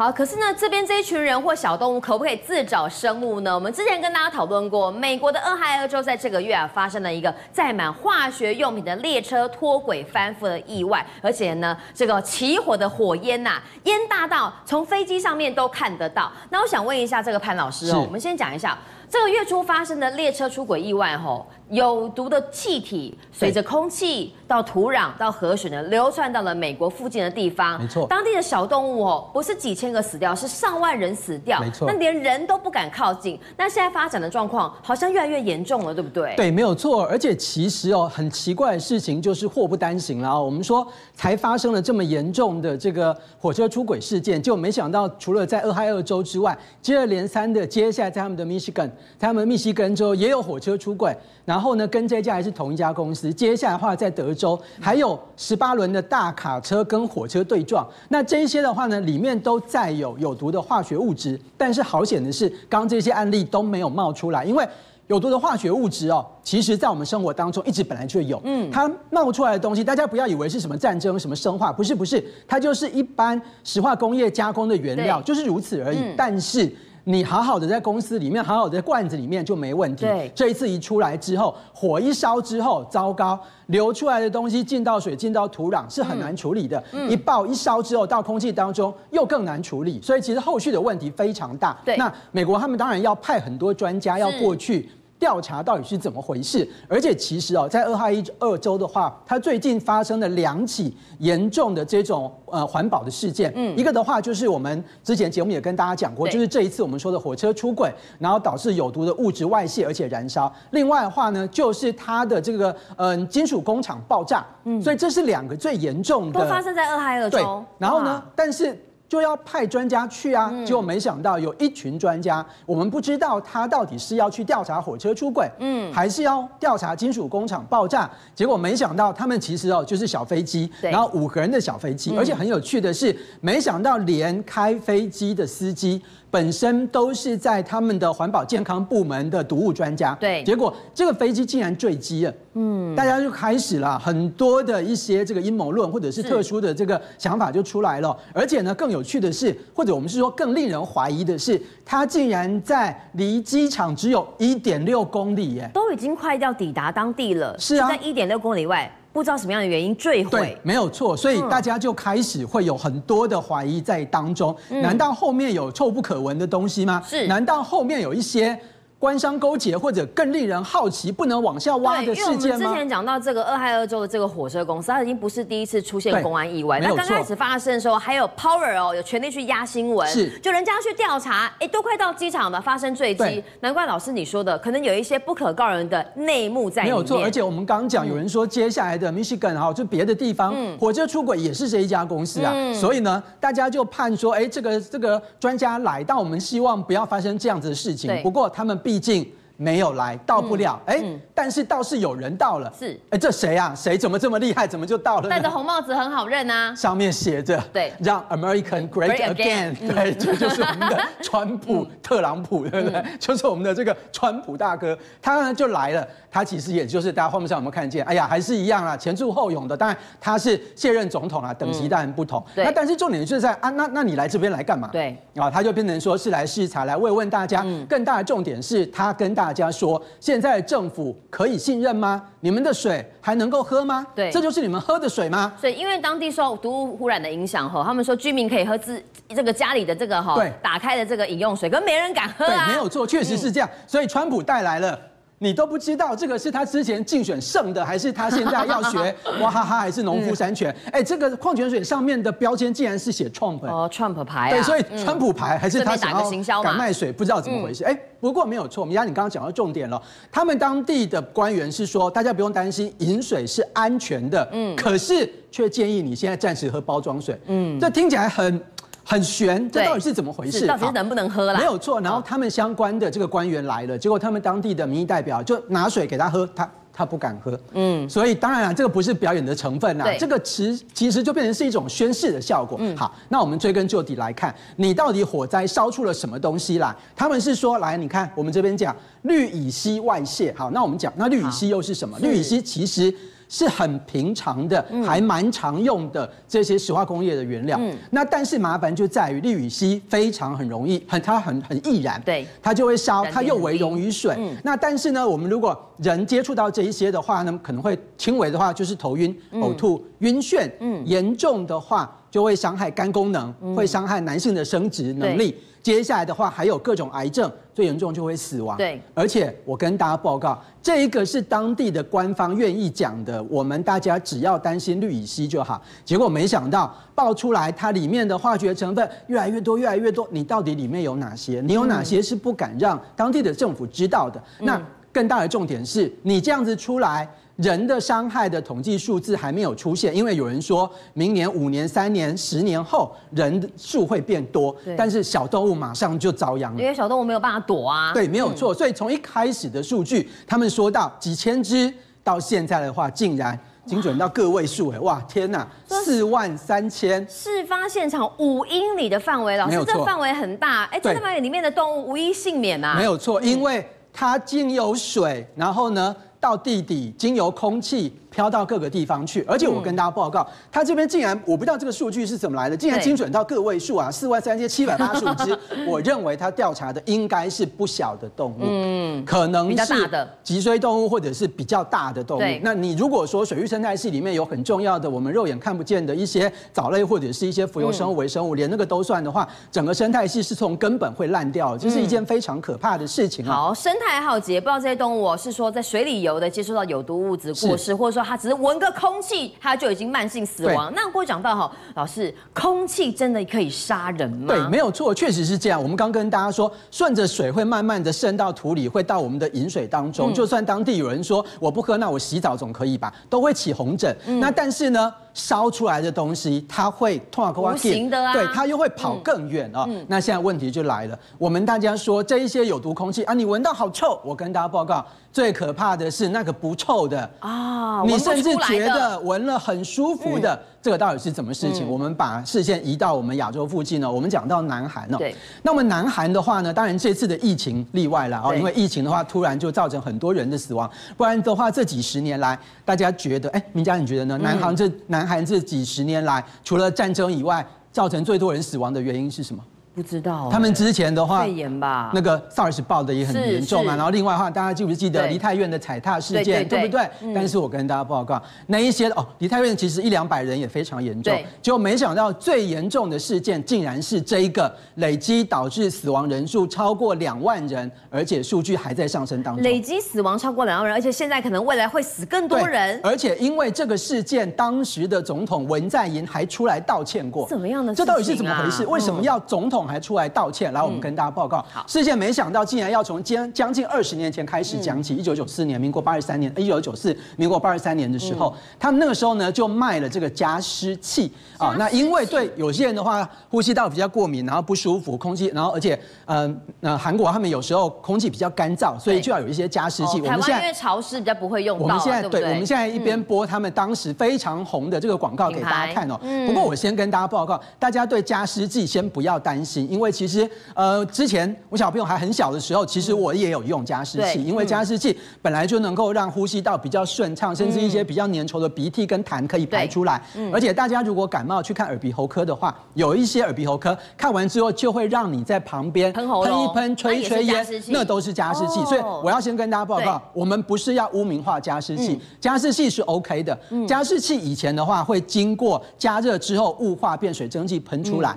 好，可是呢，这边这一群人或小动物可不可以自找生物呢？我们之前跟大家讨论过，美国的俄亥俄州在这个月啊发生了一个载满化学用品的列车脱轨翻覆的意外，而且呢，这个起火的火焰呐、啊，烟大到从飞机上面都看得到。那我想问一下这个潘老师哦，我们先讲一下。这个月初发生的列车出轨意外，吼，有毒的气体随着空气到土壤到河水呢，流窜到了美国附近的地方。没错，当地的小动物哦，不是几千个死掉，是上万人死掉。没错，那连人都不敢靠近。那现在发展的状况好像越来越严重了，对不对？对，没有错。而且其实哦，很奇怪的事情就是祸不单行了。我们说才发生了这么严重的这个火车出轨事件，就没想到除了在俄亥俄州之外，接二连三的接下来在他们的密西根。他们密西根州也有火车出轨，然后呢，跟这家还是同一家公司。接下来的话，在德州还有十八轮的大卡车跟火车对撞，那这些的话呢，里面都载有有毒的化学物质。但是好险的是，刚刚这些案例都没有冒出来，因为有毒的化学物质哦，其实在我们生活当中一直本来就有。嗯，它冒出来的东西，大家不要以为是什么战争、什么生化，不是不是，它就是一般石化工业加工的原料，就是如此而已。但是。你好好的在公司里面，好好的在罐子里面就没问题。对，这一次一出来之后，火一烧之后，糟糕，流出来的东西进到水、进到土壤是很难处理的。嗯，一爆一烧之后，到空气当中又更难处理，所以其实后续的问题非常大。对，那美国他们当然要派很多专家要过去。调查到底是怎么回事？而且其实哦，在俄亥俄州的话，它最近发生了两起严重的这种呃环保的事件。嗯，一个的话就是我们之前节目也跟大家讲过，就是这一次我们说的火车出轨，然后导致有毒的物质外泄而且燃烧。另外的话呢，就是它的这个嗯、呃、金属工厂爆炸。嗯，所以这是两个最严重的。都发生在俄亥俄州。对，然后呢，但是。就要派专家去啊，结果没想到有一群专家，我们不知道他到底是要去调查火车出轨，嗯，还是要调查金属工厂爆炸。结果没想到他们其实哦就是小飞机，然后五个人的小飞机，而且很有趣的是，没想到连开飞机的司机。本身都是在他们的环保健康部门的毒物专家，对，结果这个飞机竟然坠机了，嗯，大家就开始了很多的一些这个阴谋论或者是特殊的这个想法就出来了，而且呢，更有趣的是，或者我们是说更令人怀疑的是，它竟然在离机场只有一点六公里耶，都已经快要抵达当地了，是啊，在一点六公里外。不知道什么样的原因坠毁，对，没有错，所以大家就开始会有很多的怀疑在当中。难道后面有臭不可闻的东西吗？是，难道后面有一些？官商勾结，或者更令人好奇、不能往下挖的事件吗？因为我们之前讲到这个俄亥俄州的这个火车公司，它已经不是第一次出现公安意外。那刚开始发生的时候，还有 Power 哦，有权力去压新闻，是，就人家去调查，哎，都快到机场了，发生坠机，难怪老师你说的，可能有一些不可告人的内幕在里面。没有错，而且我们刚刚讲，有人说接下来的 Michigan 哈，就别的地方火车出轨也是这一家公司啊，所以呢，大家就判说，哎，这个这个专家来，但我们希望不要发生这样子的事情。不过他们毕竟。没有来，到不了。哎、嗯，但是倒是有人到了。是，哎，这谁啊？谁怎么这么厉害？怎么就到了？戴着红帽子很好认啊。上面写着“对，让 American Great Again”。对，这就是我们的 川普特朗普，对不对？就是我们的这个川普大哥，他呢就来了。他其实也就是大家画面上有没有看见？哎呀，还是一样啊，前驻后拥的。当然他是卸任总统啊，等级当然不同。那但是重点就是在啊，那那你来这边来干嘛？对啊，他就变成说是来视察，来慰问大家。更大的重点是他跟大。大家说，现在政府可以信任吗？你们的水还能够喝吗？对，这就是你们喝的水吗？所以，因为当地受毒物污染的影响，哈，他们说居民可以喝自这个家里的这个哈，对，打开的这个饮用水，可没人敢喝啊。对，没有错，确实是这样。所以，川普带来了。你都不知道这个是他之前竞选剩的，还是他现在要学 娃哈哈，还是农夫山泉？哎、嗯，这个矿泉水上面的标签竟然是写 Trump 哦，Trump 牌、啊、对，所以川普牌还是他想要敢卖水，不知道怎么回事。哎、嗯，不过没有错，米家，你刚刚讲到重点了。他们当地的官员是说，大家不用担心，饮水是安全的。嗯，可是却建议你现在暂时喝包装水。嗯，这听起来很。很悬，这到底是怎么回事？到底是能不能喝啦？没有错，然后他们相关的这个官员来了，结果他们当地的民意代表就拿水给他喝，他他不敢喝。嗯，所以当然了，这个不是表演的成分呐，这个其其实就变成是一种宣誓的效果。嗯，好，那我们追根究底来看，你到底火灾烧出了什么东西来？他们是说，来，你看我们这边讲氯乙烯外泄。好，那我们讲，那氯乙烯又是什么？氯乙烯其实。是很平常的，还蛮常用的这些石化工业的原料。嗯，那但是麻烦就在于氯乙烯非常很容易，很它很很易燃，对，它就会烧，它又为溶于水。嗯，那但是呢，我们如果人接触到这一些的话呢，可能会轻微的话就是头晕、呕吐、晕眩，嗯，严重的话就会伤害肝功能，会伤害男性的生殖能力。接下来的话还有各种癌症，最严重就会死亡。对，而且我跟大家报告，这一个是当地的官方愿意讲的，我们大家只要担心氯乙烯就好。结果没想到爆出来，它里面的化学成分越来越多，越来越多。你到底里面有哪些？你有哪些是不敢让当地的政府知道的？嗯、那更大的重点是你这样子出来。人的伤害的统计数字还没有出现，因为有人说明年五年、三年、十年后人数会变多，但是小动物马上就遭殃了，因为小动物没有办法躲啊。对，没有错。所以从一开始的数据，他们说到几千只，到现在的话，竟然精准到个位数，哎，哇，天呐，四万三千！事发现场五英里的范围，老师，这范围很大，哎，这范围里面的动物无一幸免啊。没有错，因为它竟有水，然后呢，到地底，经由空气。飘到各个地方去，而且我跟大家报告，他这边竟然我不知道这个数据是怎么来的，竟然精准到个位数啊，四万三千七百八十五只。我认为他调查的应该是不小的动物，嗯，可能是脊椎动物或者是比较大的动物。那你如果说水域生态系里面有很重要的我们肉眼看不见的一些藻类或者是一些浮游生物、微生物，连那个都算的话，整个生态系是从根本会烂掉，这是一件非常可怕的事情啊。好，生态浩劫，不知道这些动物是说在水里游的接触到有毒物质过世，或者说。他只是闻个空气，他就已经慢性死亡。那我讲到哈，老师，空气真的可以杀人吗？对，没有错，确实是这样。我们刚跟大家说，顺着水会慢慢的渗到土里，会到我们的饮水当中。就算当地有人说我不喝，那我洗澡总可以吧？都会起红疹。那但是呢？烧出来的东西，它会无形的啊，对，它又会跑更远啊。那现在问题就来了，我们大家说这一些有毒空气啊，你闻到好臭。我跟大家报告，最可怕的是那个不臭的啊，你甚至觉得闻了很舒服的。这个到底是怎么事情？我们把视线移到我们亚洲附近呢，我们讲到南韩哦。对。那么南韩的话呢，当然这次的疫情例外了哦，因为疫情的话突然就造成很多人的死亡，不然的话这几十年来，大家觉得，哎，明佳你觉得呢？南韩这南韩这几十年来，除了战争以外，造成最多人死亡的原因是什么？不知道，他们之前的话，肺炎吧，那个 SARS 爆的也很严重嘛。然后另外的话，大家记不记得梨泰院的踩踏事件，对不对？但是我跟大家报告，那一些哦，梨泰院其实一两百人也非常严重，就没想到最严重的事件竟然是这一个累积导致死亡人数超过两万人，而且数据还在上升当中。累积死亡超过两万人，而且现在可能未来会死更多人。而且因为这个事件，当时的总统文在寅还出来道歉过。怎么样的？这到底是怎么回事？为什么要总统还出来道歉？来，我们跟大家报告，事件没想到竟然要从将将近二十年前开始讲起。一九九四年，民国八十三年，一九九四，民国八十三年的时候，他们那个时候呢就卖了这个加湿器啊。那因为对有些人的话，呼吸道比较过敏，然后不舒服，空气，然后而且，嗯，那韩国他们有时候空气比较干燥，所以就要有一些加湿器。我们现在因为潮湿比较不会用到。我们现在对，我们现在一边播他们当时非常红的这个广告给大家看哦。不过我先跟大家报告，大家对加湿器先不要担心，因为其实。呃，之前我小朋友还很小的时候，其实我也有用加湿器，因为加湿器本来就能够让呼吸道比较顺畅，甚至一些比较粘稠的鼻涕跟痰可以排出来。而且大家如果感冒去看耳鼻喉科的话，有一些耳鼻喉科看完之后就会让你在旁边喷一喷、吹一吹烟，那都是加湿器。所以我要先跟大家报告，我们不是要污名化加湿器，加湿器是 OK 的。加湿器以前的话会经过加热之后雾化变水蒸气喷出来。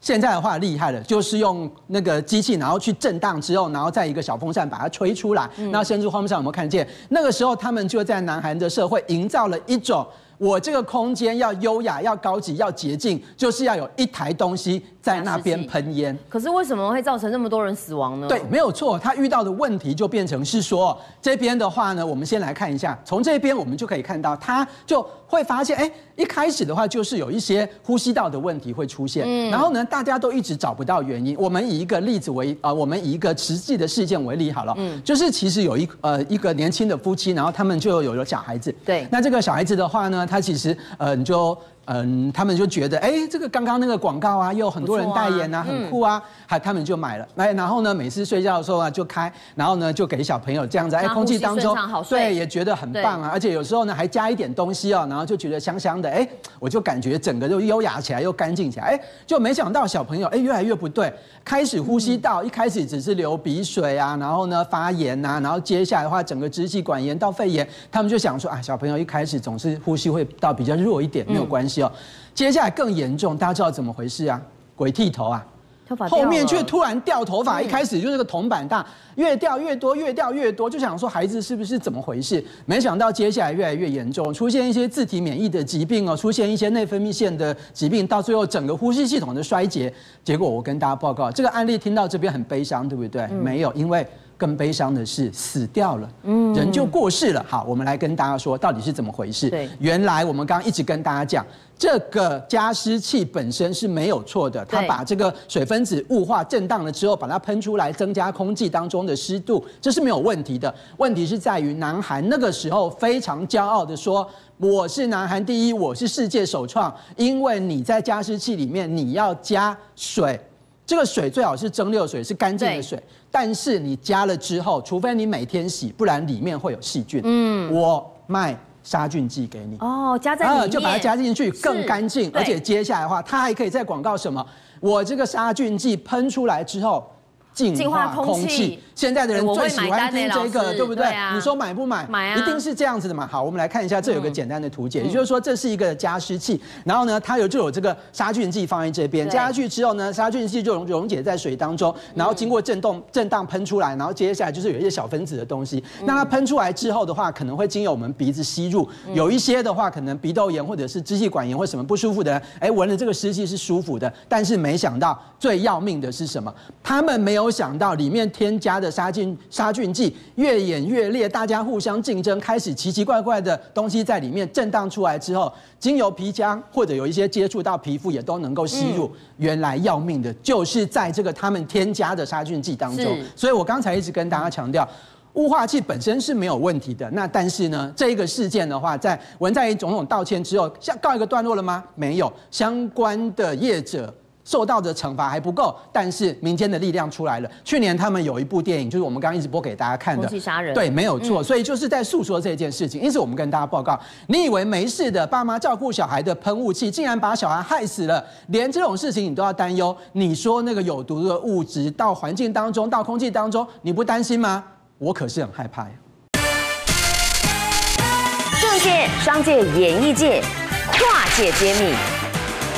现在的话厉害了，就是用那个机器，然后去震荡之后，然后再一个小风扇把它吹出来。那甚至画面上有没有看见？那个时候他们就在南韩的社会营造了一种。我这个空间要优雅、要高级、要洁净，就是要有一台东西在那边喷烟。可是为什么会造成那么多人死亡呢？对，没有错，他遇到的问题就变成是说，这边的话呢，我们先来看一下，从这边我们就可以看到，他就会发现，哎，一开始的话就是有一些呼吸道的问题会出现，嗯，然后呢，大家都一直找不到原因。我们以一个例子为，呃，我们以一个实际的事件为例好了，嗯，就是其实有一呃一个年轻的夫妻，然后他们就有了小孩子，对，那这个小孩子的话呢。它其实，呃，你就。嗯，他们就觉得，哎，这个刚刚那个广告啊，又有很多人代言啊，很酷啊，还他们就买了。哎，然后呢，每次睡觉的时候啊，就开，然后呢，就给小朋友这样子，哎，空气当中，对，也觉得很棒啊。而且有时候呢，还加一点东西哦，然后就觉得香香的，哎，我就感觉整个就优雅起来，又干净起来。哎，就没想到小朋友，哎，越来越不对，开始呼吸道一开始只是流鼻水啊，然后呢发炎啊，然后接下来的话，整个支气管炎到肺炎，他们就想说啊，小朋友一开始总是呼吸会到比较弱一点，没有关系。接下来更严重，大家知道怎么回事啊？鬼剃头啊！后面却突然掉头发，一开始就是个铜板大，越掉越多，越掉越多，就想说孩子是不是怎么回事？没想到接下来越来越严重，出现一些自体免疫的疾病哦，出现一些内分泌腺的疾病，到最后整个呼吸系统的衰竭。结果我跟大家报告，这个案例听到这边很悲伤，对不对？没有，因为。更悲伤的是死掉了，嗯，人就过世了。好，我们来跟大家说到底是怎么回事。对，原来我们刚刚一直跟大家讲，这个加湿器本身是没有错的，它把这个水分子雾化震荡了之后，把它喷出来，增加空气当中的湿度，这是没有问题的。问题是在于南韩那个时候非常骄傲的说，我是南韩第一，我是世界首创，因为你在加湿器里面你要加水。这个水最好是蒸馏水，是干净的水。但是你加了之后，除非你每天洗，不然里面会有细菌。嗯，我卖杀菌剂给你。哦，加在里面，就把它加进去，更干净。而且接下来的话，它还可以在广告什么？我这个杀菌剂喷出来之后。净化空气，现在的人最喜欢听这个，对不对？你说买不买？买啊！一定是这样子的嘛。好，我们来看一下，这有个简单的图解，也就是说，这是一个加湿器，然后呢，它有就有这个杀菌剂放在这边，加下去之后呢，杀菌剂就溶溶解在水当中，然后经过震动震荡喷出来，然后接下来就是有一些小分子的东西。那它喷出来之后的话，可能会经由我们鼻子吸入，有一些的话可能鼻窦炎或者是支气管炎或什么不舒服的人，哎，闻了这个湿气是舒服的，但是没想到最要命的是什么？他们没有。想到里面添加的杀菌杀菌剂越演越烈，大家互相竞争，开始奇奇怪怪的东西在里面震荡出来之后，经由皮浆或者有一些接触到皮肤也都能够吸入。原来要命的就是在这个他们添加的杀菌剂当中。所以我刚才一直跟大家强调，雾化器本身是没有问题的。那但是呢，这一个事件的话，在文在寅总统道歉之后，像告一个段落了吗？没有，相关的业者。受到的惩罚还不够，但是民间的力量出来了。去年他们有一部电影，就是我们刚刚一直播给大家看的《空气杀人》，对，没有错。所以就是在诉说这件事情。因此，我们跟大家报告：你以为没事的爸妈照顾小孩的喷雾器，竟然把小孩害死了，连这种事情你都要担忧。你说那个有毒的物质到环境当中、到空气当中，你不担心吗？我可是很害怕呀。政界、商界、演艺界，跨界揭秘。